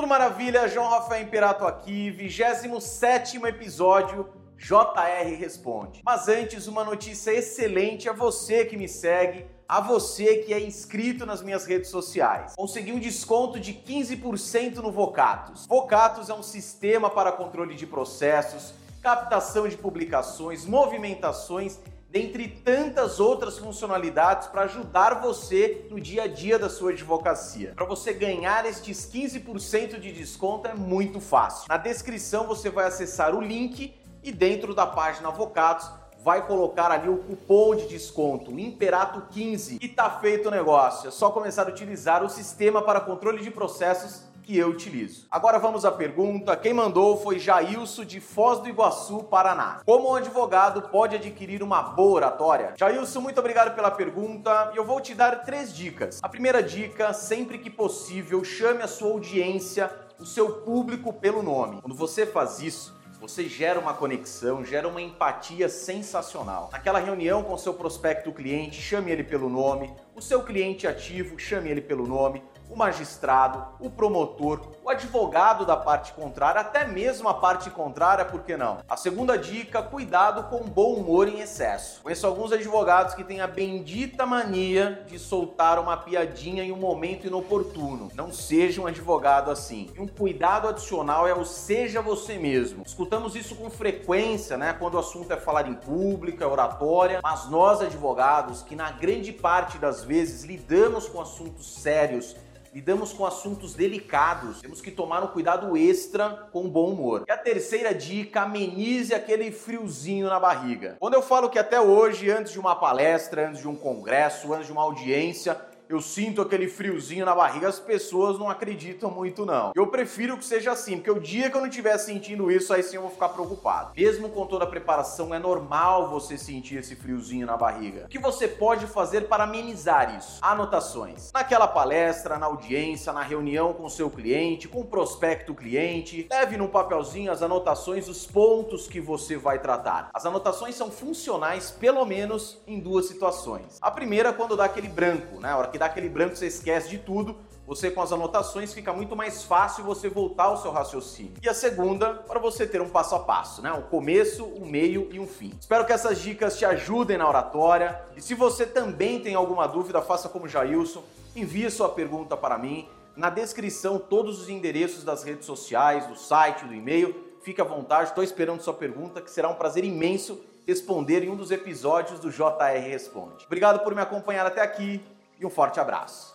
Tudo maravilha, João Rafael Imperato aqui, 27 episódio JR Responde. Mas antes, uma notícia excelente a você que me segue, a você que é inscrito nas minhas redes sociais. Consegui um desconto de 15% no Vocatus. Vocatus é um sistema para controle de processos, captação de publicações, movimentações dentre tantas outras funcionalidades para ajudar você no dia a dia da sua advocacia. Para você ganhar estes 15% de desconto é muito fácil. Na descrição você vai acessar o link e dentro da página Avocados vai colocar ali o cupom de desconto Imperato15 e tá feito o negócio. É só começar a utilizar o sistema para controle de processos que eu utilizo. Agora vamos à pergunta. Quem mandou foi Jailson de Foz do Iguaçu, Paraná. Como um advogado pode adquirir uma boa oratória? Jailson, muito obrigado pela pergunta e eu vou te dar três dicas. A primeira dica, sempre que possível, chame a sua audiência, o seu público pelo nome. Quando você faz isso, você gera uma conexão, gera uma empatia sensacional. Naquela reunião com seu prospecto cliente, chame ele pelo nome, o seu cliente ativo, chame ele pelo nome, o magistrado, o promotor, o advogado da parte contrária, até mesmo a parte contrária, por que não? A segunda dica, cuidado com bom humor em excesso. Conheço alguns advogados que têm a bendita mania de soltar uma piadinha em um momento inoportuno. Não seja um advogado assim. E um cuidado adicional é o seja você mesmo. Escutamos isso com frequência, né, quando o assunto é falar em público, é oratória, mas nós advogados que na grande parte das vezes lidamos com assuntos sérios lidamos com assuntos delicados, temos que tomar um cuidado extra com bom humor. E a terceira dica, amenize aquele friozinho na barriga. Quando eu falo que até hoje, antes de uma palestra, antes de um congresso, antes de uma audiência, eu sinto aquele friozinho na barriga, as pessoas não acreditam muito não. Eu prefiro que seja assim, porque o dia que eu não estiver sentindo isso, aí sim eu vou ficar preocupado. Mesmo com toda a preparação, é normal você sentir esse friozinho na barriga. O que você pode fazer para amenizar isso? Anotações. Naquela palestra, na audiência, na reunião com seu cliente, com o prospecto cliente, leve num papelzinho as anotações, os pontos que você vai tratar. As anotações são funcionais pelo menos em duas situações. A primeira quando dá aquele branco, né? A hora que dá aquele branco, você esquece de tudo, você com as anotações fica muito mais fácil você voltar ao seu raciocínio. E a segunda, para você ter um passo a passo, né? Um começo, um meio e um fim. Espero que essas dicas te ajudem na oratória. E se você também tem alguma dúvida, faça como Jailson, envie sua pergunta para mim. Na descrição, todos os endereços das redes sociais, do site, do e-mail. Fique à vontade, estou esperando sua pergunta, que será um prazer imenso responder em um dos episódios do JR Responde. Obrigado por me acompanhar até aqui e um forte abraço.